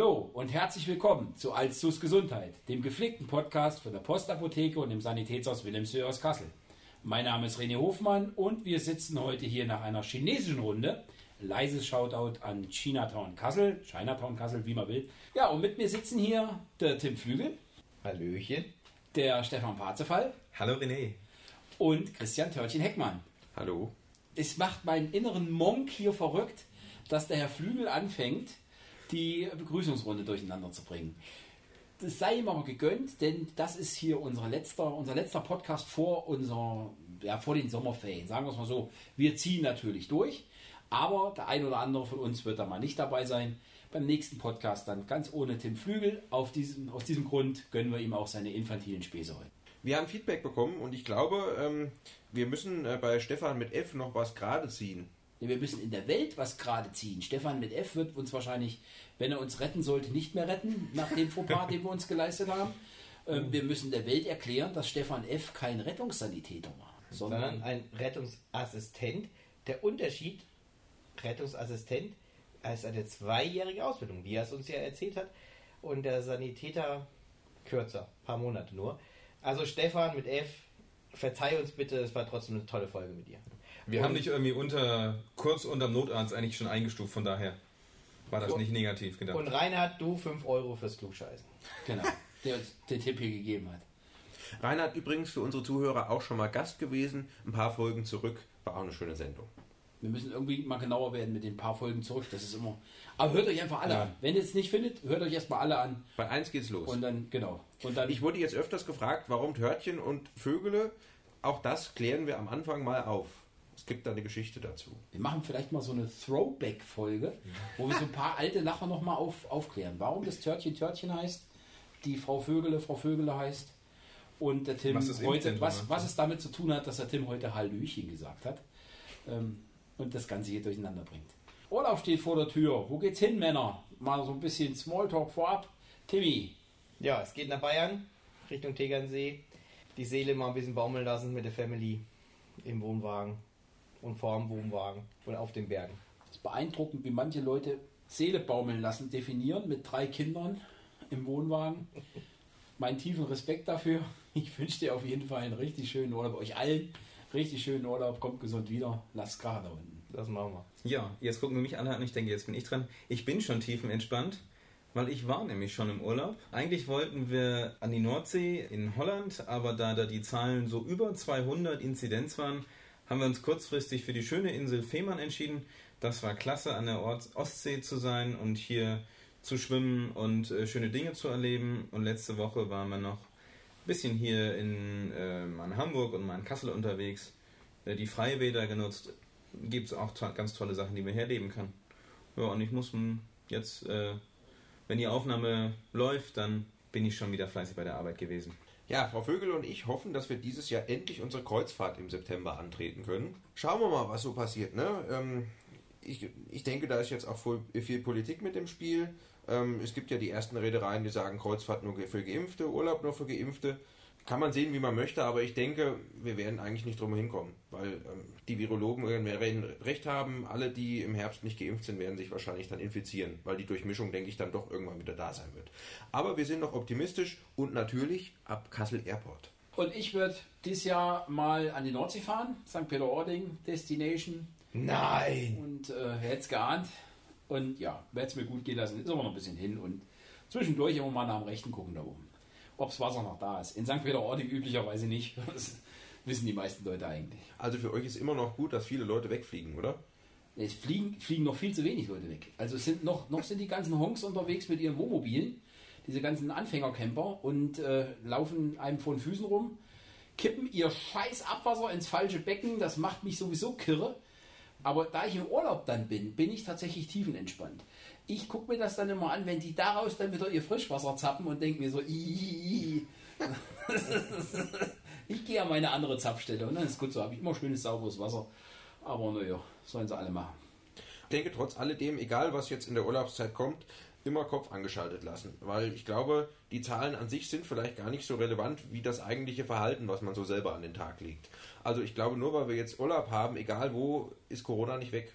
Hallo und herzlich willkommen zu Alzus Gesundheit, dem gepflegten Podcast von der Postapotheke und dem Sanitätshaus Wilhelmshöhe aus Kassel. Mein Name ist René Hofmann und wir sitzen heute hier nach einer chinesischen Runde. Leises Shoutout an Chinatown Kassel, Chinatown Kassel, wie man will. Ja, und mit mir sitzen hier der Tim Flügel. Hallöchen. Der Stefan Parzefall. Hallo René. Und Christian Törtchen-Heckmann. Hallo. Es macht meinen inneren Monk hier verrückt, dass der Herr Flügel anfängt, die Begrüßungsrunde durcheinander zu bringen. Das sei ihm aber gegönnt, denn das ist hier unser letzter, unser letzter Podcast vor, unser, ja, vor den Sommerferien. Sagen wir es mal so. Wir ziehen natürlich durch, aber der ein oder andere von uns wird da mal nicht dabei sein. Beim nächsten Podcast dann ganz ohne Tim Flügel. Auf diesem, aus diesem Grund gönnen wir ihm auch seine infantilen Späße heute. Wir haben Feedback bekommen und ich glaube, ähm, wir müssen äh, bei Stefan mit F noch was gerade ziehen. Ja, wir müssen in der Welt was gerade ziehen. Stefan mit F wird uns wahrscheinlich, wenn er uns retten sollte, nicht mehr retten, nach dem Fauxpas, den wir uns geleistet haben. Ähm, wir müssen der Welt erklären, dass Stefan F. kein Rettungssanitäter war, sondern, Sondern ein Rettungsassistent. Der Unterschied, Rettungsassistent, ist eine zweijährige Ausbildung, wie er es uns ja erzählt hat. Und der Sanitäter kürzer, paar Monate nur. Also Stefan mit F, verzeih uns bitte, es war trotzdem eine tolle Folge mit dir. Wir haben dich irgendwie unter, kurz unterm Notarzt eigentlich schon eingestuft, von daher war das So. nicht negativ gedacht. Und Reinhard, du 5 Euro fürs Klugscheißen. genau, der uns den Tipp hier gegeben hat. Reinhard übrigens für unsere Zuhörer auch schon mal Gast gewesen, ein paar Folgen zurück, war auch eine schöne Sendung. Wir müssen irgendwie mal genauer werden mit den paar Folgen zurück. Das ist immer. Aber hört euch einfach alle Ja. an. Wenn ihr es nicht findet, hört euch erstmal alle an. Bei eins geht's los. Und dann, genau. Und dann. ich wurde jetzt öfters gefragt, warum Törtchen und Vögele. Auch das klären wir am Anfang mal auf. Es gibt da eine Geschichte dazu. Wir machen vielleicht mal so eine Throwback-Folge, wo wir so ein paar alte nachher nochmal auf, aufklären. Warum das Törtchen Törtchen heißt, die Frau Vögele Frau Vögele heißt und der Tim Was heute, was, was es damit zu tun hat, dass der Tim heute Hallöchen gesagt hat ähm, und das Ganze hier durcheinander bringt. Urlaub steht vor der Tür. Wo geht's hin, Männer? Mal so ein bisschen Smalltalk vorab. Timmy, Ja, es geht nach Bayern, Richtung Tegernsee. Die Seele mal ein bisschen baumeln lassen mit der Family im Wohnwagen und vor dem Wohnwagen und auf den Bergen. es ist beeindruckend, wie manche Leute Seele baumeln lassen, definieren mit drei Kindern im Wohnwagen. Meinen tiefen Respekt dafür. Ich wünsche dir auf jeden Fall einen richtig schönen Urlaub. Euch allen richtig schönen Urlaub. Kommt gesund wieder. Lasst gerade da unten. Das machen wir. Ja, jetzt gucken wir mich alle an und ich denke, jetzt bin ich dran. Ich bin schon tiefenentspannt, weil ich war nämlich schon im Urlaub. Eigentlich wollten wir an die Nordsee in Holland, aber da da die Zahlen so über 200 Inzidenz waren, haben wir uns kurzfristig für die schöne Insel Fehmarn entschieden. Das war klasse, an der Ort Ostsee zu sein und hier zu schwimmen und äh, schöne Dinge zu erleben. Und letzte Woche waren wir noch ein bisschen hier in, äh, in Hamburg und mal in Kassel unterwegs. Äh, die Freibäder genutzt. Gibt es auch to ganz tolle Sachen, die man herleben kann. Ja, und ich muss jetzt, äh, wenn die Aufnahme läuft, dann bin ich schon wieder fleißig bei der Arbeit gewesen. Ja, Frau Vögel und ich hoffen, dass wir dieses Jahr endlich unsere Kreuzfahrt im September antreten können. Schauen wir mal, was so passiert. Ne? Ähm, ich, ich denke, da ist jetzt auch viel Politik mit im Spiel. Ähm, es gibt ja die ersten Reedereien, die sagen, Kreuzfahrt nur für Geimpfte, Urlaub nur für Geimpfte. Kann man sehen, wie man möchte, aber ich denke, wir werden eigentlich nicht drum hinkommen, weil ähm, die Virologen werden recht haben. Alle, die im Herbst nicht geimpft sind, werden sich wahrscheinlich dann infizieren, weil die Durchmischung, denke ich, dann doch irgendwann wieder da sein wird. Aber wir sind noch optimistisch und natürlich ab Kassel Airport. Und ich würde dieses Jahr mal an die Nordsee fahren. St. Peter-Ording, Destination. Nein! Und äh, wer hätte es geahnt? Und ja, werde es mir gut gehen lassen. Ist aber noch ein bisschen hin. Und zwischendurch immer mal nach dem Rechten gucken da oben. Ob das Wasser noch da ist. In St. Peter-Ording üblicherweise nicht. Das wissen die meisten Leute eigentlich. Also für euch ist immer noch gut, dass viele Leute wegfliegen, oder? Es fliegen, fliegen noch viel zu wenig Leute weg. Also es sind noch, noch sind die ganzen Honks unterwegs mit ihren Wohnmobilen, diese ganzen Anfängercamper und äh, laufen einem vor den Füßen rum, kippen ihr scheiß Abwasser ins falsche Becken, das macht mich sowieso kirre. Aber da ich im Urlaub dann bin, bin ich tatsächlich tiefenentspannt. Ich gucke mir das dann immer an, wenn die daraus dann wieder ihr Frischwasser zappen und denke mir so, "Ih." ich gehe an meine andere Zapfstelle und dann ist gut so, habe ich immer schönes sauberes Wasser. Aber naja, sollen sie alle machen. Ich denke trotz alledem, egal was jetzt in der Urlaubszeit kommt, immer Kopf angeschaltet lassen. Weil ich glaube, die Zahlen an sich sind vielleicht gar nicht so relevant wie das eigentliche Verhalten, was man so selber an den Tag legt. Also ich glaube, nur weil wir jetzt Urlaub haben, egal wo, ist Corona nicht weg.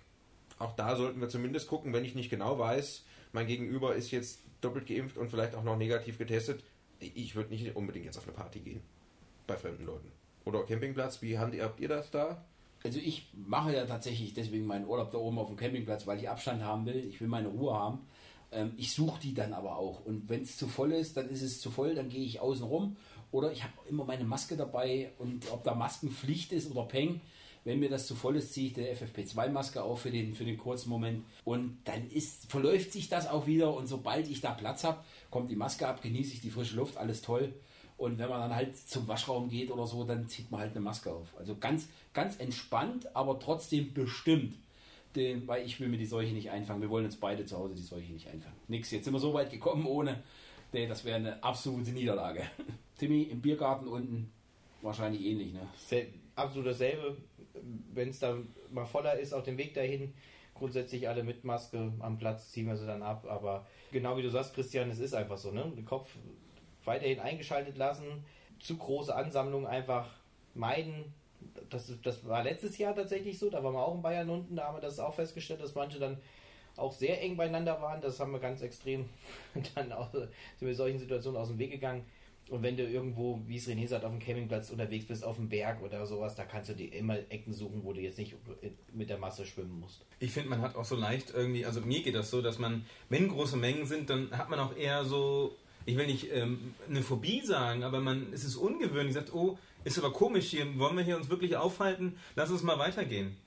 auch da sollten wir zumindest gucken, wenn ich nicht genau weiß, mein Gegenüber ist jetzt doppelt geimpft und vielleicht auch noch negativ getestet. Ich würde nicht unbedingt jetzt auf eine Party gehen. Bei fremden Leuten. Oder Campingplatz, wie habt ihr das da? Also ich mache ja tatsächlich deswegen meinen Urlaub da oben auf dem Campingplatz, weil ich Abstand haben will. Ich will meine Ruhe haben. Ähm, ich suche die dann aber auch. Und wenn es zu voll ist, dann ist es zu voll, dann gehe ich außen rum. Oder ich habe immer meine Maske dabei und ob da Maskenpflicht ist oder Peng, wenn mir das zu voll ist, ziehe ich die FFP2-Maske auf für den, für den kurzen Moment. Und dann ist, verläuft sich das auch wieder. Und sobald ich da Platz habe, kommt die Maske ab, genieße ich die frische Luft, alles toll. Und wenn man dann halt zum Waschraum geht oder so, dann zieht man halt eine Maske auf. Also ganz, ganz entspannt, aber trotzdem bestimmt. Den, weil ich will mir die Seuche nicht einfangen. Wir wollen uns beide zu Hause die Seuche nicht einfangen. Nix, jetzt sind wir so weit gekommen ohne. Nee, das wäre eine absolute Niederlage. Timmy im Biergarten unten wahrscheinlich ähnlich, ne? Absolut dasselbe. Wenn es dann mal voller ist auf dem Weg dahin, grundsätzlich alle mit Maske am Platz ziehen wir sie dann ab. Aber genau wie du sagst, Christian, es ist einfach so, ne? Den Kopf weiterhin eingeschaltet lassen, zu große Ansammlungen einfach meiden. Das, das war letztes Jahr tatsächlich so, da waren wir auch in Bayern unten, da haben wir das auch festgestellt, dass manche dann auch sehr eng beieinander waren. Das haben wir ganz extrem dann auch, sind wir solchen Situationen aus dem Weg gegangen. Und wenn du irgendwo, wie es René sagt, auf dem Campingplatz unterwegs bist, auf dem Berg oder sowas, da kannst du dir immer Ecken suchen, wo du jetzt nicht mit der Masse schwimmen musst. Ich finde, man hat auch so leicht irgendwie, also mir geht das so, dass man, wenn große Mengen sind, dann hat man auch eher so ich will nicht ähm, eine Phobie sagen, aber man es ist ungewöhnlich, sagt, oh, ist aber komisch hier, wollen wir hier uns wirklich aufhalten? Lass uns mal weitergehen.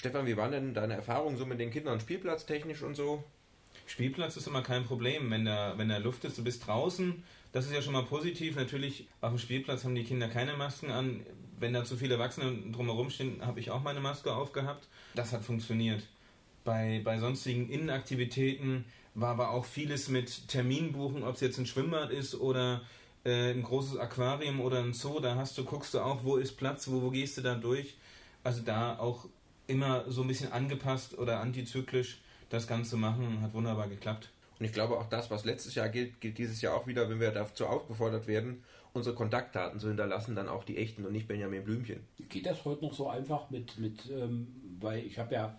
Stefan, wie waren denn deine Erfahrungen so mit den Kindern spielplatztechnisch und so? Spielplatz ist immer kein Problem, wenn da, wenn da Luft ist, du bist draußen, das ist ja schon mal positiv. Natürlich, auf dem Spielplatz haben die Kinder keine Masken an. Wenn da zu viele Erwachsene drumherum stehen, habe ich auch meine Maske aufgehabt. Das hat funktioniert. Bei, bei sonstigen Innenaktivitäten war aber auch vieles mit Terminbuchen, ob es jetzt ein Schwimmbad ist oder äh, ein großes Aquarium oder ein Zoo, da hast du, guckst du auch, wo ist Platz, wo, wo gehst du da durch. Also da auch immer so ein bisschen angepasst oder antizyklisch das Ganze machen, hat wunderbar geklappt. Und ich glaube auch das, was letztes Jahr gilt, gilt dieses Jahr auch wieder, wenn wir dazu aufgefordert werden, unsere Kontaktdaten zu hinterlassen, dann auch die echten und nicht Benjamin Blümchen. Geht das heute noch so einfach mit, mit ähm, weil ich habe ja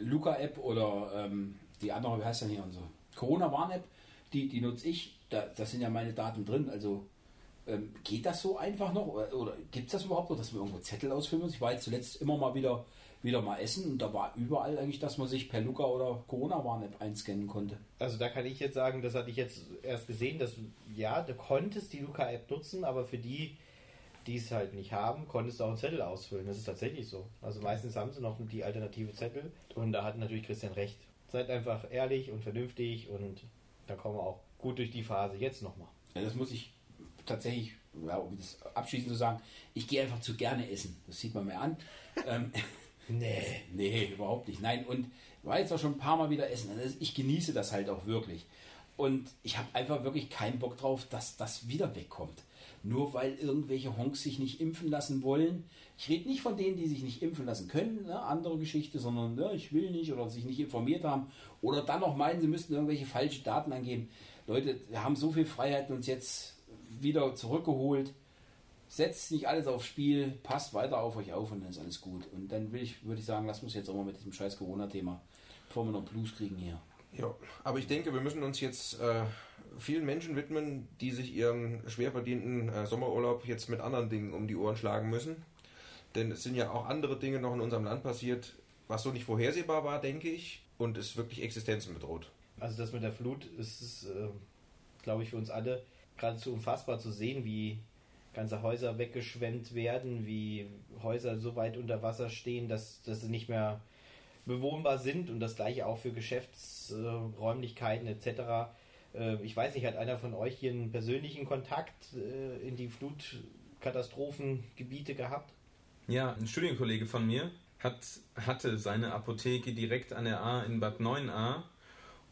Luca-App oder ähm, die andere, wie heißt denn hier unsere Corona-Warn-App, die, die nutze ich, da, da sind ja meine Daten drin. Also ähm, geht das so einfach noch? Oder, oder gibt es das überhaupt noch, dass man irgendwo Zettel ausfüllen muss? Ich war jetzt zuletzt immer mal wieder, wieder mal essen und da war überall eigentlich, dass man sich per Luca oder Corona-Warn-App einscannen konnte. Also da kann ich jetzt sagen, das hatte ich jetzt erst gesehen, dass ja, du konntest die Luca-App nutzen, aber für die, die es halt nicht haben, konntest du auch einen Zettel ausfüllen. Das ist tatsächlich so. Also meistens haben sie noch die alternative Zettel und da hat natürlich Christian recht. Seid einfach ehrlich und vernünftig und dann kommen wir auch gut durch die Phase. Jetzt nochmal. Ja, das muss ich tatsächlich, ja, um das abschließend zu sagen, ich gehe einfach zu gerne essen. Das sieht man mir an. nee, nee, überhaupt nicht. Nein, und war jetzt auch schon ein paar Mal wieder essen. Also ich genieße das halt auch wirklich. Und ich habe einfach wirklich keinen Bock drauf, dass das wieder wegkommt nur weil irgendwelche Honks sich nicht impfen lassen wollen. Ich rede nicht von denen, die sich nicht impfen lassen können, ne, andere Geschichte, sondern ne, ich will nicht oder sich nicht informiert haben oder dann noch meinen, sie müssten irgendwelche falsche Daten angeben. Leute, wir haben so viel Freiheiten uns jetzt wieder zurückgeholt. Setzt nicht alles aufs Spiel, passt weiter auf euch auf und dann ist alles gut. Und dann will ich, würde ich sagen, lass uns jetzt auch mal mit diesem scheiß Corona-Thema, bevor wir noch Blues kriegen hier. Ja, aber ich denke, wir müssen uns jetzt äh, vielen Menschen widmen, die sich ihren schwer verdienten äh, Sommerurlaub jetzt mit anderen Dingen um die Ohren schlagen müssen. Denn es sind ja auch andere Dinge noch in unserem Land passiert, was so nicht vorhersehbar war, denke ich, und es wirklich Existenzen bedroht. Also das mit der Flut ist, äh, glaube ich, für uns alle geradezu unfassbar zu sehen, wie ganze Häuser weggeschwemmt werden, wie Häuser so weit unter Wasser stehen, dass, dass sie nicht mehr bewohnbar sind und das gleiche auch für Geschäftsräumlichkeiten etc. Äh, ich weiß nicht, hat einer von euch hier einen persönlichen Kontakt äh, in die Flutkatastrophengebiete gehabt? Ja, ein Studienkollege von mir hat, hatte seine Apotheke direkt an der A in Bad 9a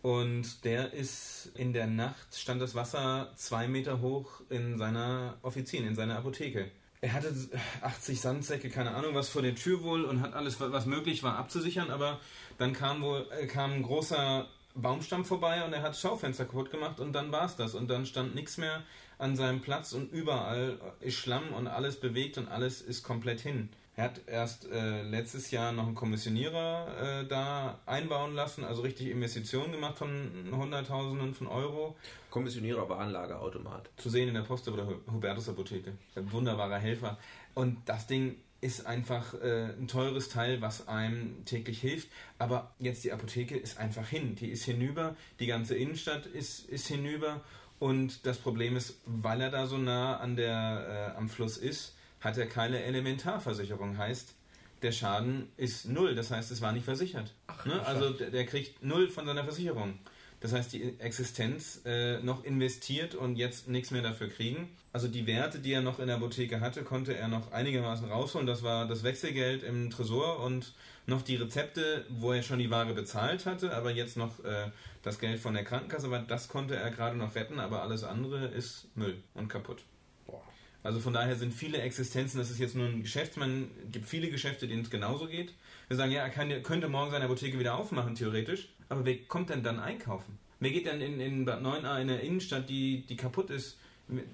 und der ist in der Nacht, stand das Wasser zwei Meter hoch in seiner Offizin, in seiner Apotheke. Er hatte 80 Sandsäcke, keine Ahnung was vor der Tür wohl und hat alles, was möglich war, abzusichern, aber dann kam wohl äh, kam ein großer Baumstamm vorbei und er hat Schaufenster kaputt gemacht und dann war es das. Und dann stand nichts mehr an seinem Platz und überall ist Schlamm und alles bewegt und alles ist komplett hin. Er hat erst äh, letztes Jahr noch einen Kommissionierer äh, da einbauen lassen, also richtig Investitionen gemacht von Hunderttausenden von Euro. Kommissionierer aber Anlageautomat. Zu sehen in der Post oder Hubertus Apotheke. Ein wunderbarer Helfer. Und das Ding ist einfach äh, ein teures Teil, was einem täglich hilft. Aber jetzt die Apotheke ist einfach hin. Die ist hinüber, die ganze Innenstadt ist, ist hinüber. Und das Problem ist, weil er da so nah an der, äh, am Fluss ist, hat er keine Elementarversicherung. Heißt, der Schaden ist null. Das heißt, es war nicht versichert. Ach, ne? Also der, der, kriegt null von seiner Versicherung. Das heißt, die Existenz äh, noch investiert und jetzt nichts mehr dafür kriegen. Also die Werte, die er noch in der Apotheke hatte, konnte er noch einigermaßen rausholen. Das war das Wechselgeld im Tresor und noch die Rezepte, wo er schon die Ware bezahlt hatte, aber jetzt noch äh, das Geld von der Krankenkasse. Aber das konnte er gerade noch retten, aber alles andere ist Müll und kaputt. Also von daher sind viele Existenzen, das ist jetzt nur ein Geschäftsmann, gibt viele Geschäfte, denen es genauso geht. Wir sagen, ja, er kann, könnte morgen seine Apotheke wieder aufmachen, theoretisch, aber wer kommt denn dann einkaufen? Wer geht dann in, in Bad 9a in der Innenstadt, die, die kaputt ist?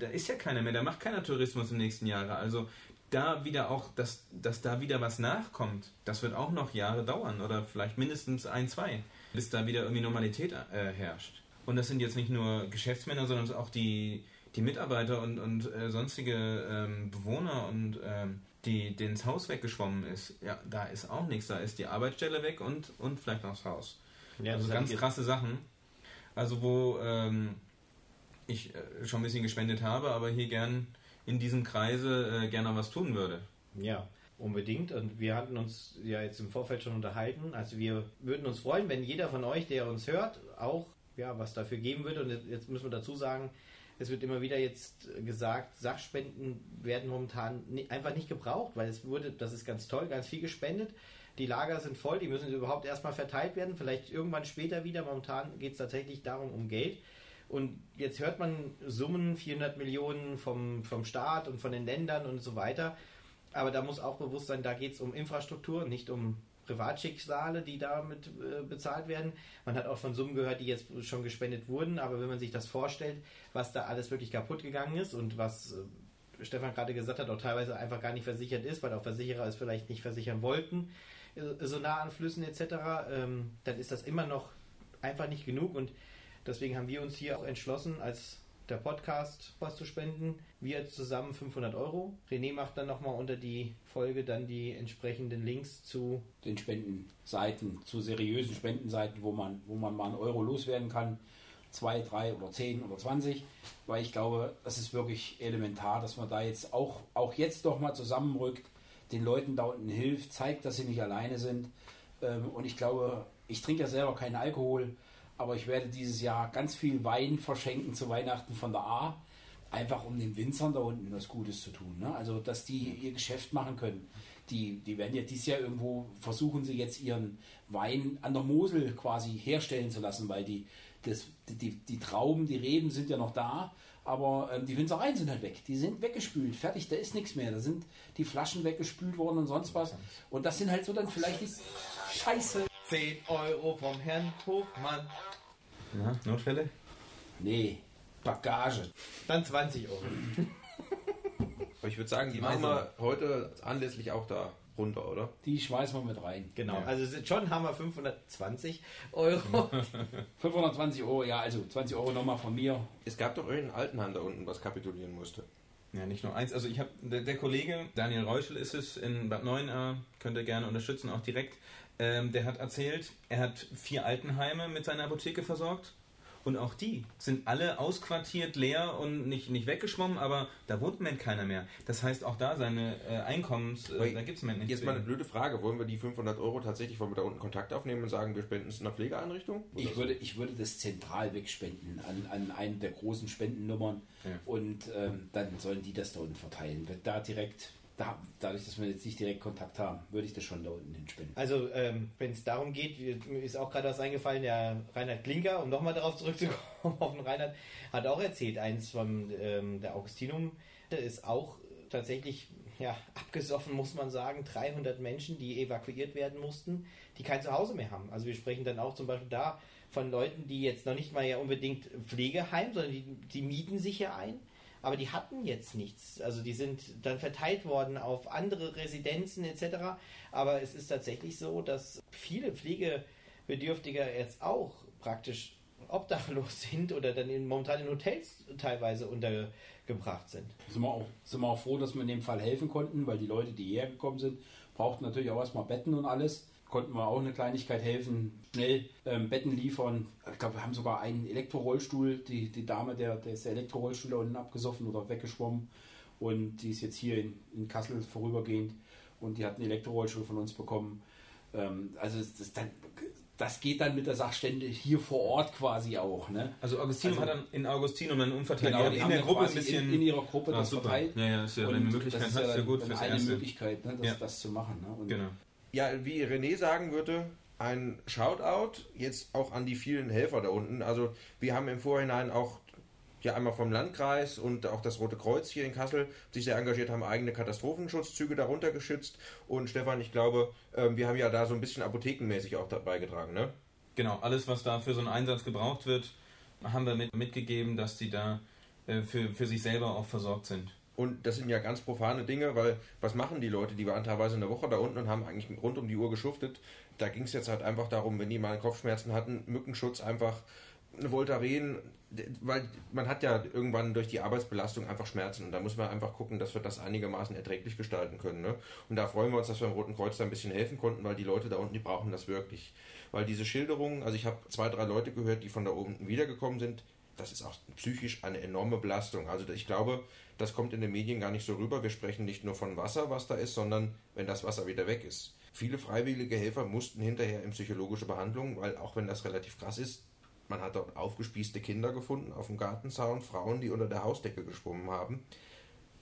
Da ist ja keiner mehr, da macht keiner Tourismus im nächsten Jahre. Also da wieder auch, dass, dass da wieder was nachkommt, das wird auch noch Jahre dauern oder vielleicht mindestens ein, zwei, bis da wieder irgendwie Normalität äh, herrscht. Und das sind jetzt nicht nur Geschäftsmänner, sondern auch die, die Mitarbeiter und, und äh, sonstige ähm, Bewohner und ähm, die denen das Haus weggeschwommen ist, ja, da ist auch nichts. Da ist die Arbeitsstelle weg und, und vielleicht noch das Haus. Ja, also ganz krasse Sachen. Also wo ähm, ich äh, schon ein bisschen gespendet habe, aber hier gern in diesem Kreise äh, gerne was tun würde. Ja, unbedingt. Und wir hatten uns ja jetzt im Vorfeld schon unterhalten. Also wir würden uns freuen, wenn jeder von euch, der uns hört, auch ja, was dafür geben würde. Und jetzt müssen wir dazu sagen, es wird immer wieder jetzt gesagt, Sachspenden werden momentan einfach nicht gebraucht, weil es wurde, das ist ganz toll, ganz viel gespendet. Die Lager sind voll, die müssen überhaupt erstmal verteilt werden, vielleicht irgendwann später wieder. Momentan geht es tatsächlich darum, um Geld. Und jetzt hört man Summen, 400 Millionen vom, vom Staat und von den Ländern und so weiter. Aber da muss auch bewusst sein, da geht es um Infrastruktur, nicht um Privatschicksale, die damit äh, bezahlt werden. Man hat auch von Summen gehört, die jetzt schon gespendet wurden, aber wenn man sich das vorstellt, was da alles wirklich kaputt gegangen ist und was äh, Stefan gerade gesagt hat, auch teilweise einfach gar nicht versichert ist, weil auch Versicherer es vielleicht nicht versichern wollten, äh, so nah an Flüssen etc., ähm, dann ist das immer noch einfach nicht genug und deswegen haben wir uns hier auch entschlossen, als der Podcast was zu spenden. Wir zusammen 500 Euro. René macht dann nochmal unter die Folge dann die entsprechenden Links zu den Spendenseiten, zu seriösen Spendenseiten, wo man, wo man mal einen Euro loswerden kann. Zwei, drei oder zehn oder zwanzig, weil ich glaube, das ist wirklich elementar, dass man da jetzt auch, auch jetzt doch mal zusammenrückt, den Leuten da unten hilft, zeigt, dass sie nicht alleine sind. Ähm, und ich glaube, ich trinke ja selber keinen Alkohol, aber ich werde dieses Jahr ganz viel Wein verschenken zu Weihnachten von der A, einfach um den Winzern da unten was Gutes zu tun. Ne? Also, dass die ihr Geschäft machen können. Die, die werden ja dieses Jahr irgendwo versuchen, sie jetzt ihren Wein an der Mosel quasi herstellen zu lassen, weil die, das, die, die Trauben, die Reben sind ja noch da, aber ähm, die Winzereien sind halt weg. Die sind weggespült, fertig, da ist nichts mehr. Da sind die Flaschen weggespült worden und sonst was. Und das sind halt so dann vielleicht die Scheiße. 10 Euro vom Herrn Hofmann. Na, Notfälle? Nee, Bagage. Dann 20 Euro. ich würde sagen, die machen wir heute anlässlich auch da runter, oder? Die schmeißen wir mit rein. Genau, ja. also schon haben wir 520 Euro. 520 Euro, ja, also 20 Euro nochmal von mir. Es gab doch irgendeinen Altenhand da unten, was kapitulieren musste. Ja, nicht nur eins. Also ich habe, der, der, Kollege, Daniel Reuschel ist es, in Bad 9a, könnt ihr gerne unterstützen, auch direkt. Ähm, der hat erzählt, er hat vier Altenheime mit seiner Apotheke versorgt. Und auch die sind alle ausquartiert, leer und nicht, nicht weggeschwommen, aber da wohnt man keiner mehr. Das heißt, auch da seine äh, Einkommens, äh, da gibt es nichts. Jetzt mal eine blöde Frage. Wollen wir die 500 Euro tatsächlich, wollen wir da unten Kontakt aufnehmen und sagen, wir spenden es in einer Pflegeeinrichtung? Ich würde, ich würde das zentral wegspenden an, an eine der großen Spendennummern ja. und ähm, dann sollen die das da unten verteilen. Wird da direkt da, dadurch, dass wir jetzt nicht direkt Kontakt haben, würde ich das schon da unten hinspinnen. Also, ähm, wenn es darum geht, ist auch gerade was eingefallen, der Reinhard Klinker, um nochmal darauf zurückzukommen, auf den Reinhard, hat auch erzählt, eins von ähm, der Augustinum, ist auch tatsächlich ja, abgesoffen, muss man sagen. 300 Menschen, die evakuiert werden mussten, die kein Zuhause mehr haben. Also wir sprechen dann auch zum Beispiel da von Leuten, die jetzt noch nicht mal ja unbedingt Pflegeheim, sondern die, die mieten sich ja ein aber die hatten jetzt nichts. Also die sind dann verteilt worden auf andere Residenzen etc. Aber es ist tatsächlich so, dass viele Pflegebedürftige jetzt auch praktisch obdachlos sind oder dann in, momentan in Hotels teilweise untergebracht sind. Sind wir, auch, sind wir auch froh, dass wir in dem Fall helfen konnten, weil die Leute, die hierher gekommen sind, brauchten natürlich auch erstmal Betten und alles. Konnten wir auch eine Kleinigkeit helfen, schnell ähm, Betten liefern. Ich glaube, wir haben sogar einen Elektrorollstuhl. Die, die Dame, der, der ist der Elektrorollstuhl da unten abgesoffen oder weggeschwommen. Und die ist jetzt hier in, in Kassel vorübergehend. Und die hat einen Elektrorollstuhl von uns bekommen. Ähm, also das, dann, das geht dann mit der Sachstände hier vor Ort quasi auch. Ne? Also Augustinum Also- hat dann in Augustinum dann umverteilt. Genau, die haben in der Gruppe ein bisschen. in, in ihrer Gruppe Ah, das super. verteilt. Ja, ja, ist ja, Und eine Möglichkeit das ist ja gut dann eine. Möglichkeit, ne, das, Ja. das zu machen. Ne? Und Genau. Ja, wie René sagen würde, ein Shoutout jetzt auch an die vielen Helfer da unten. Also wir haben im Vorhinein auch ja einmal vom Landkreis und auch das Rote Kreuz hier in Kassel sich sehr engagiert haben, eigene Katastrophenschutzzüge darunter geschützt. Und Stefan, ich glaube, ähm, wir haben ja da so ein bisschen apothekenmäßig auch dabei getragen, ne? Genau, alles, was da für so einen Einsatz gebraucht wird, haben wir mit, mitgegeben, dass die da äh, für, für sich selber auch versorgt sind. Und das sind ja ganz profane Dinge, weil was machen die Leute? Die waren teilweise eine Woche da unten und haben eigentlich rund um die Uhr geschuftet. Da ging es jetzt halt einfach darum, wenn die mal Kopfschmerzen hatten, Mückenschutz einfach, eine Voltaren, weil man hat ja irgendwann durch die Arbeitsbelastung einfach Schmerzen und da muss man einfach gucken, dass wir das einigermaßen erträglich gestalten können. Ne? Und da freuen wir uns, dass wir im Roten Kreuz da ein bisschen helfen konnten, weil die Leute da unten, die brauchen das wirklich. Weil diese Schilderungen, also ich habe zwei, drei Leute gehört, die von da unten wiedergekommen sind, das ist auch psychisch eine enorme Belastung. Also ich glaube, das kommt in den Medien gar nicht so rüber. Wir sprechen nicht nur von Wasser, was da ist, sondern wenn das Wasser wieder weg ist. Viele freiwillige Helfer mussten hinterher in psychologische Behandlung, weil auch wenn das relativ krass ist, man hat dort aufgespießte Kinder gefunden auf dem Gartenzaun, Frauen, die unter der Hausdecke geschwommen haben.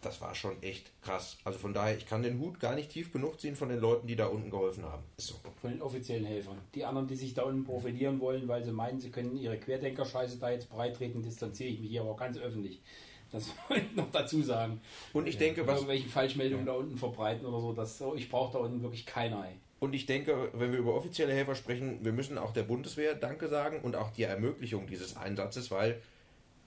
Das war schon echt krass. Also von daher, ich kann den Hut gar nicht tief genug ziehen von den Leuten, die da unten geholfen haben. So. Von den offiziellen Helfern. Die anderen, die sich da unten profilieren wollen, weil sie meinen, sie können ihre Querdenker-Scheiße da jetzt breitreten, distanziere ich mich hier aber ganz öffentlich. Das wollte ich noch dazu sagen. Und ich denke, was, Irgendwelche Falschmeldungen da unten verbreiten oder so, das, ich brauche da unten wirklich keinerlei. Und ich denke, wenn wir über offizielle Helfer sprechen, wir müssen auch der Bundeswehr Danke sagen und auch die Ermöglichung dieses Einsatzes, weil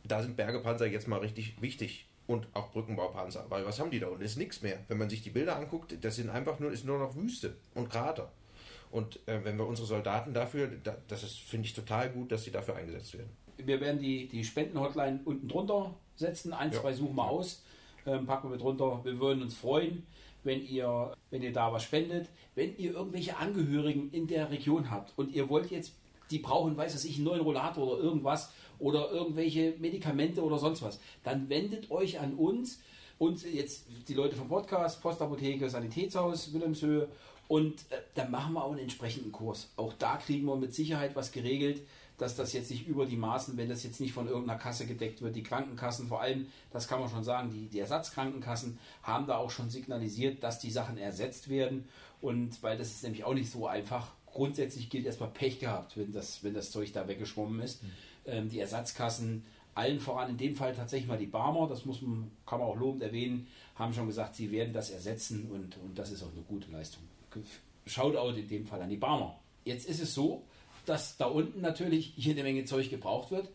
da sind Bergepanzer jetzt mal richtig wichtig. Und auch Brückenbaupanzer. Weil was haben die da unten? Ist nichts mehr. Wenn man sich die Bilder anguckt, das sind einfach nur, ist nur noch Wüste und Krater. Und äh, wenn wir unsere Soldaten dafür, da, das ist, finde ich total gut, dass sie dafür eingesetzt werden. Wir werden die, die Spenden-Hotline unten drunter setzen. Ein, Ja. zwei suchen wir aus, ähm, packen wir mit drunter. Wir würden uns freuen, wenn ihr, wenn ihr da was spendet. Wenn ihr irgendwelche Angehörigen in der Region habt und ihr wollt jetzt, die brauchen, weiß was ich, einen neuen Rollator oder irgendwas oder irgendwelche Medikamente oder sonst was, dann wendet euch an uns und jetzt die Leute vom Podcast, Postapotheke, Sanitätshaus, Wilhelmshöhe und äh, dann machen wir auch einen entsprechenden Kurs. Auch da kriegen wir mit Sicherheit was geregelt, dass das jetzt nicht über die Maßen, wenn das jetzt nicht von irgendeiner Kasse gedeckt wird. Die Krankenkassen vor allem, das kann man schon sagen, die, die Ersatzkrankenkassen haben da auch schon signalisiert, dass die Sachen ersetzt werden. Und weil das ist nämlich auch nicht so einfach. Grundsätzlich gilt erstmal Pech gehabt, wenn das, wenn das Zeug da weggeschwommen ist. Ähm, die Ersatzkassen, allen voran in dem Fall tatsächlich mal die Barmer, das muss man, kann man auch lobend erwähnen, haben schon gesagt, sie werden das ersetzen und, und das ist auch eine gute Leistung. Shoutout in dem Fall an die Barmer. Jetzt ist es so, dass da unten natürlich jede Menge Zeug gebraucht wird.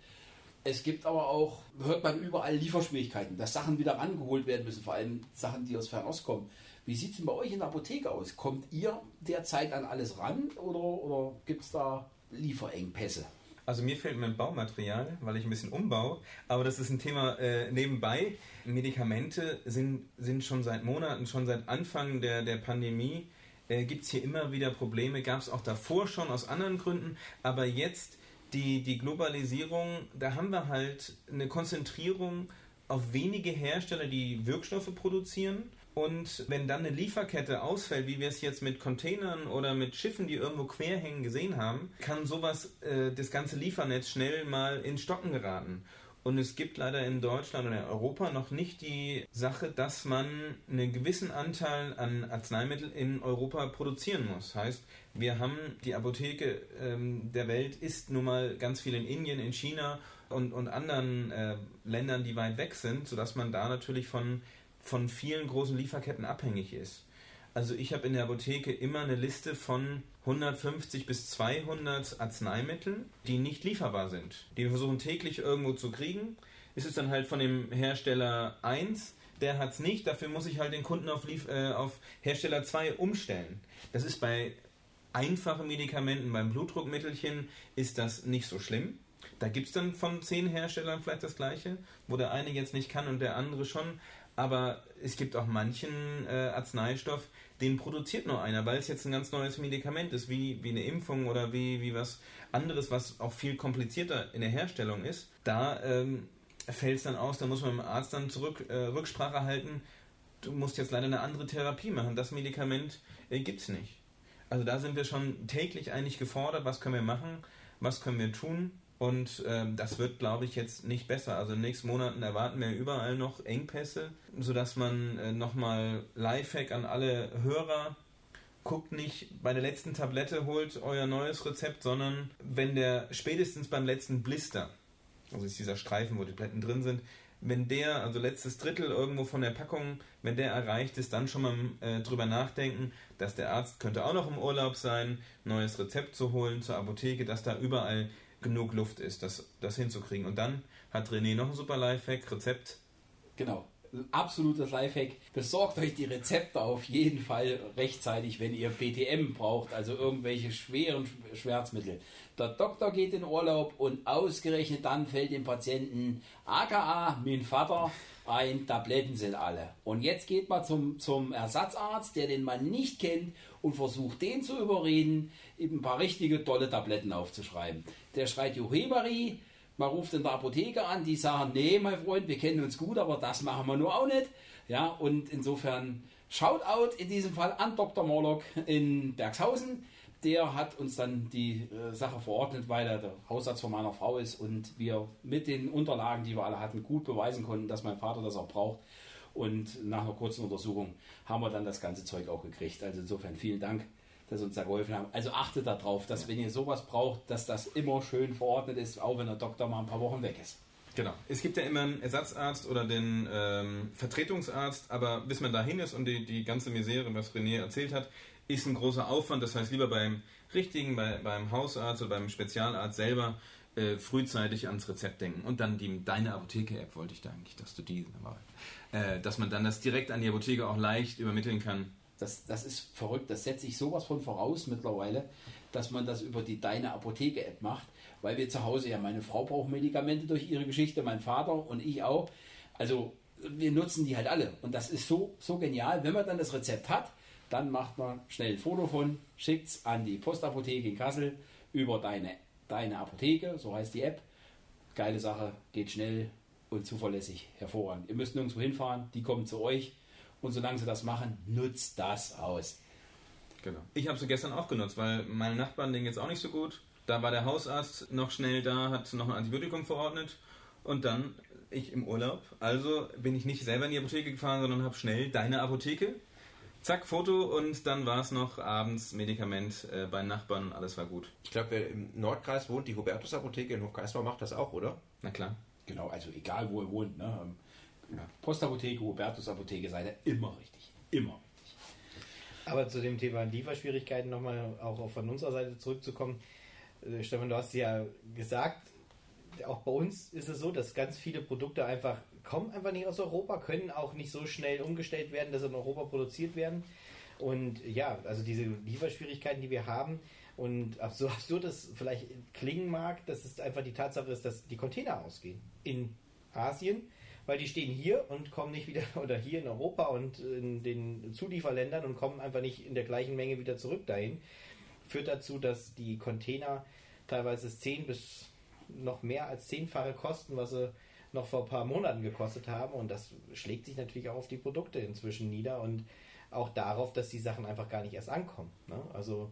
Es gibt aber auch, hört man überall Lieferschwierigkeiten, dass Sachen wieder rangeholt werden müssen, vor allem Sachen, die aus Fernost kommen. Wie sieht es denn bei euch in der Apotheke aus? Kommt ihr derzeit an alles ran oder, oder gibt es da Lieferengpässe? Also mir fehlt mein Baumaterial, weil ich ein bisschen umbau, aber das ist ein Thema äh, nebenbei. Medikamente sind, sind schon seit Monaten, schon seit Anfang der, der Pandemie, äh, gibt es hier immer wieder Probleme, gab es auch davor schon aus anderen Gründen, aber jetzt die, die Globalisierung, da haben wir halt eine Konzentrierung auf wenige Hersteller, die Wirkstoffe produzieren. Und wenn dann eine Lieferkette ausfällt, wie wir es jetzt mit Containern oder mit Schiffen, die irgendwo quer hängen, gesehen haben, kann sowas, äh, das ganze Liefernetz schnell mal in Stocken geraten. Und es gibt leider in Deutschland oder in Europa noch nicht die Sache, dass man einen gewissen Anteil an Arzneimitteln in Europa produzieren muss. Heißt, wir haben die Apotheke ähm, der Welt ist nun mal ganz viel in Indien, in China und, und anderen äh, Ländern, die weit weg sind, sodass man da natürlich von, von vielen großen Lieferketten abhängig ist. Also ich habe in der Apotheke immer eine Liste von 150 bis 200 Arzneimitteln, die nicht lieferbar sind. Die wir versuchen täglich irgendwo zu kriegen. ist es dann halt von dem Hersteller 1, der hat es nicht, dafür muss ich halt den Kunden auf, Lief äh, auf Hersteller 2 umstellen. Das ist bei einfachen Medikamenten, beim Blutdruckmittelchen ist das nicht so schlimm. Da gibt es dann von zehn Herstellern vielleicht das gleiche, wo der eine jetzt nicht kann und der andere schon. Aber es gibt auch manchen äh, Arzneistoff, den produziert nur einer, weil es jetzt ein ganz neues Medikament ist, wie, wie eine Impfung oder wie, wie was anderes, was auch viel komplizierter in der Herstellung ist. Da ähm, fällt es dann aus, da muss man mit dem Arzt dann zurück äh, Rücksprache halten. Du musst jetzt leider eine andere Therapie machen. Das Medikament äh, gibt es nicht. Also da sind wir schon täglich eigentlich gefordert, was können wir machen, was können wir tun. Und ähm, das wird, glaube ich, jetzt nicht besser. Also in den nächsten Monaten erwarten wir überall noch Engpässe, sodass man äh, nochmal Lifehack an alle Hörer guckt nicht bei der letzten Tablette, holt euer neues Rezept, sondern wenn der spätestens beim letzten Blister, also ist dieser Streifen, wo die Tabletten drin sind, wenn der, also letztes Drittel irgendwo von der Packung, wenn der erreicht ist, dann schon mal äh, drüber nachdenken, dass der Arzt könnte auch noch im Urlaub sein, neues Rezept zu holen zur Apotheke, dass da überall genug Luft ist, das, das hinzukriegen. Und dann hat René noch ein super Lifehack, Rezept. Genau. Absolutes Lifehack. Besorgt euch die Rezepte auf jeden Fall rechtzeitig, wenn ihr PTM braucht, also irgendwelche schweren Schmerzmittel. Der Doktor geht in Urlaub und ausgerechnet dann fällt dem Patienten aka mein Vater ein, Tabletten sind alle. Und jetzt geht man zum, zum Ersatzarzt, der den man nicht kennt und versucht den zu überreden, eben ein paar richtige tolle Tabletten aufzuschreiben. Der schreit Johebari, man ruft in der Apotheke an, die sagen, nee, mein Freund, wir kennen uns gut, aber das machen wir nur auch nicht. Ja, und insofern Shoutout in diesem Fall an Dr. Morlock in Bergshausen. Der hat uns dann die äh, Sache verordnet, weil er der Hausarzt von meiner Frau ist und wir mit den Unterlagen, die wir alle hatten, gut beweisen konnten, dass mein Vater das auch braucht. Und nach einer kurzen Untersuchung haben wir dann das ganze Zeug auch gekriegt. Also insofern vielen Dank dass uns da geholfen haben. Also achtet darauf, dass wenn ihr sowas braucht, dass das immer schön verordnet ist, auch wenn der Doktor mal ein paar Wochen weg ist. Genau. Es gibt ja immer einen Ersatzarzt oder den ähm, Vertretungsarzt, aber bis man dahin ist und die, die ganze Misere, was René erzählt hat, ist ein großer Aufwand. Das heißt, lieber beim richtigen, bei, beim Hausarzt oder beim Spezialarzt selber äh, frühzeitig ans Rezept denken. Und dann die Deine Apotheke-App wollte ich da eigentlich, dass du die, äh, dass man dann das direkt an die Apotheke auch leicht übermitteln kann das, das ist verrückt. Das setze ich sowas von voraus mittlerweile, dass man das über die Deine Apotheke-App macht, weil wir zu Hause ja, meine Frau braucht Medikamente durch ihre Geschichte, mein Vater und ich auch. Also wir nutzen die halt alle. Und das ist so, so genial. Wenn man dann das Rezept hat, dann macht man schnell ein Foto von, schickt es an die Postapotheke in Kassel über deine, deine Apotheke, so heißt die App. Geile Sache, geht schnell und zuverlässig, hervorragend. Ihr müsst nirgendwo hinfahren, die kommen zu euch und solange sie das machen, nutzt das aus. Genau. Ich habe sie gestern auch genutzt, weil meine Nachbarn denen jetzt auch nicht so gut. Da war der Hausarzt noch schnell da, hat noch ein Antibiotikum verordnet und dann ich im Urlaub. Also bin ich nicht selber in die Apotheke gefahren, sondern habe schnell deine Apotheke. Zack, Foto und dann war es noch abends Medikament äh, bei Nachbarn, alles war gut. Ich glaube, wer im Nordkreis wohnt, die Hubertus Apotheke in Hofgeismar macht das auch, oder? Na klar. Genau, also egal wo ihr wohnt. Ne? Ja. Postapotheke, Hubertus Apotheke, seid ihr immer richtig. Immer richtig. Aber zu dem Thema Lieferschwierigkeiten nochmal auch von unserer Seite zurückzukommen. Äh, Stefan, du hast ja gesagt, auch bei uns ist es so, dass ganz viele Produkte einfach kommen einfach nicht aus Europa, können auch nicht so schnell umgestellt werden, dass sie in Europa produziert werden. Und ja, also diese Lieferschwierigkeiten, die wir haben, und so absurd es vielleicht klingen mag, dass es einfach die Tatsache ist, dass die Container ausgehen. In Asien weil die stehen hier und kommen nicht wieder, oder hier in Europa und in den Zulieferländern und kommen einfach nicht in der gleichen Menge wieder zurück dahin. Führt dazu, dass die Container teilweise 10 bis noch mehr als zehnfache kosten, was sie noch vor ein paar Monaten gekostet haben. Und das schlägt sich natürlich auch auf die Produkte inzwischen nieder und auch darauf, dass die Sachen einfach gar nicht erst ankommen. Ne? Also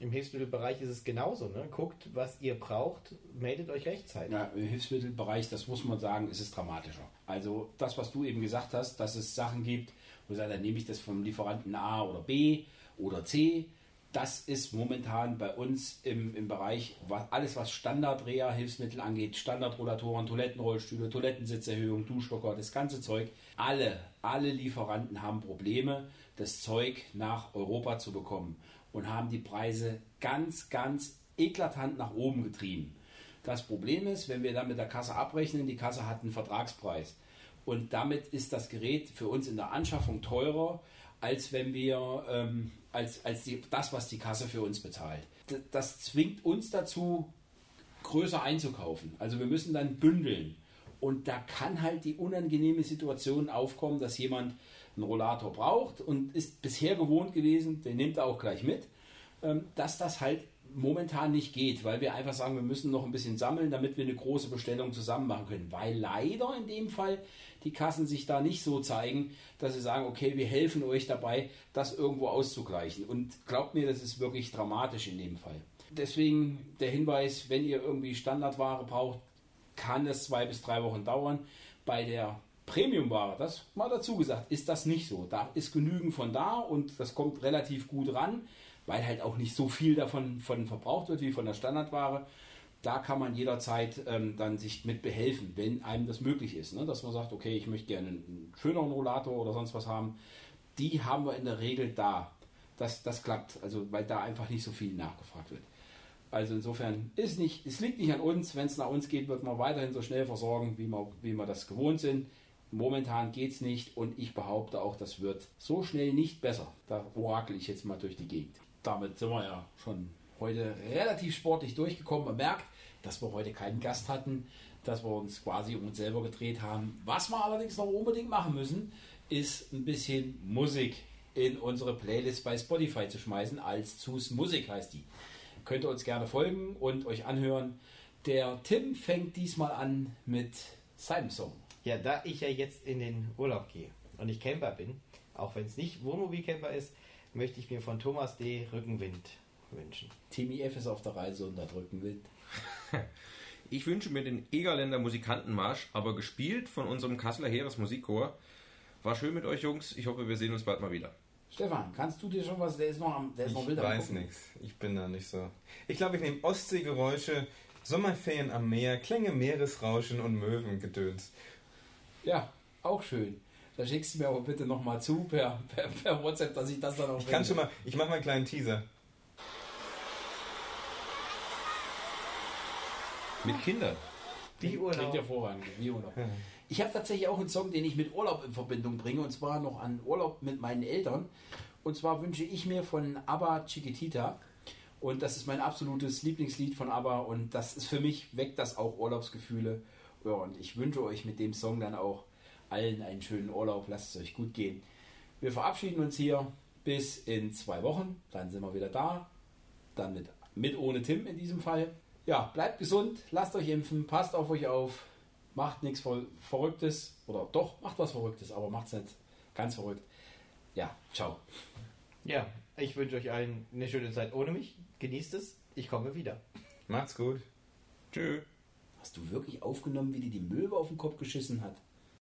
im Hilfsmittelbereich ist es genauso. Ne? Guckt, was ihr braucht, meldet euch rechtzeitig. Ja, Im Hilfsmittelbereich, das muss man sagen, ist es dramatischer. Also das, was du eben gesagt hast, dass es Sachen gibt, wo sagt, dann nehme ich das vom Lieferanten A oder B oder C. Das ist momentan bei uns im, im Bereich, was, alles was Standard-Reha-Hilfsmittel angeht, Standardrollatoren, Toilettenrollstühle, Toilettensitzerhöhung, Duschstocker, das ganze Zeug. Alle, alle Lieferanten haben Probleme, das Zeug nach Europa zu bekommen und haben die Preise ganz, ganz eklatant nach oben getrieben. Das Problem ist, wenn wir dann mit der Kasse abrechnen, die Kasse hat einen Vertragspreis. Und damit ist das Gerät für uns in der Anschaffung teurer, als wenn wir ähm, als, als die, das, was die Kasse für uns bezahlt. D das zwingt uns dazu, größer einzukaufen. Also wir müssen dann bündeln. Und da kann halt die unangenehme Situation aufkommen, dass jemand einen Rollator braucht und ist bisher gewohnt gewesen, den nimmt er auch gleich mit, ähm, dass das halt momentan nicht geht, weil wir einfach sagen, wir müssen noch ein bisschen sammeln, damit wir eine große Bestellung zusammen machen können. Weil leider in dem Fall die Kassen sich da nicht so zeigen, dass sie sagen, okay, wir helfen euch dabei, das irgendwo auszugleichen. Und glaubt mir, das ist wirklich dramatisch in dem Fall. Deswegen der Hinweis, wenn ihr irgendwie Standardware braucht, kann es zwei bis drei Wochen dauern. Bei der Premiumware, das mal dazu gesagt, ist das nicht so. Da ist genügend von da und das kommt relativ gut ran, weil halt auch nicht so viel davon von verbraucht wird wie von der Standardware. Da kann man jederzeit ähm, dann sich mit behelfen, wenn einem das möglich ist. Ne? Dass man sagt, okay, ich möchte gerne einen schöneren Rollator oder sonst was haben. Die haben wir in der Regel da. Das, das klappt, also weil da einfach nicht so viel nachgefragt wird. Also insofern ist nicht, es liegt nicht an uns. Wenn es nach uns geht, wird man weiterhin so schnell versorgen, wie wir, wie wir das gewohnt sind. Momentan geht es nicht und ich behaupte auch, das wird so schnell nicht besser. Da orakel ich jetzt mal durch die Gegend. Damit sind wir ja schon heute relativ sportlich durchgekommen. Man merkt, dass wir heute keinen Gast hatten, dass wir uns quasi um uns selber gedreht haben. Was wir allerdings noch unbedingt machen müssen, ist ein bisschen Musik in unsere Playlist bei Spotify zu schmeißen. Als Zus Musik heißt die. Könnt ihr uns gerne folgen und euch anhören. Der Tim fängt diesmal an mit seinem Song. Ja, da ich ja jetzt in den Urlaub gehe und ich Camper bin, auch wenn es nicht Wohnmobilcamper ist, möchte ich mir von Thomas D. Rückenwind wünschen. Timmy F. ist auf der Reise und hat Rückenwind. Ich wünsche mir den Egerländer Musikantenmarsch, aber gespielt von unserem Kasseler Heeresmusikchor. War schön mit euch, Jungs. Ich hoffe, wir sehen uns bald mal wieder. Stefan, kannst du dir schon was? Der ist noch, am, der ist noch Ich wild am weiß nichts. Ich bin da nicht so. Ich glaube, ich nehme Ostseegeräusche, Sommerferien am Meer, Klänge Meeresrauschen und Möwengedöns. Ja, auch schön. Da schickst du mir aber bitte nochmal zu per, per, per WhatsApp, dass ich das dann auch Ich kann schon mal, ich mache mal einen kleinen Teaser. Mit Kindern. Wie Klingt Urlaub. hervorragend, wie Urlaub. Ich habe tatsächlich auch einen Song, den ich mit Urlaub in Verbindung bringe, und zwar noch an Urlaub mit meinen Eltern. Und zwar wünsche ich mir von ABBA Chiquitita. Und das ist mein absolutes Lieblingslied von ABBA. Und das ist für mich, weckt das auch Urlaubsgefühle. Ja, und ich wünsche euch mit dem Song dann auch allen einen schönen Urlaub. Lasst es euch gut gehen. Wir verabschieden uns hier bis in zwei Wochen. Dann sind wir wieder da. Dann mit, mit ohne Tim in diesem Fall. Ja, bleibt gesund, lasst euch impfen, passt auf euch auf, macht nichts Ver Verrücktes. Oder doch, macht was Verrücktes, aber macht es nicht ganz verrückt. Ja, ciao. Ja, ich wünsche euch allen eine schöne Zeit ohne mich. Genießt es. Ich komme wieder. Macht's gut. Tschö. Hast du wirklich aufgenommen, wie die die Möwe auf den Kopf geschissen hat?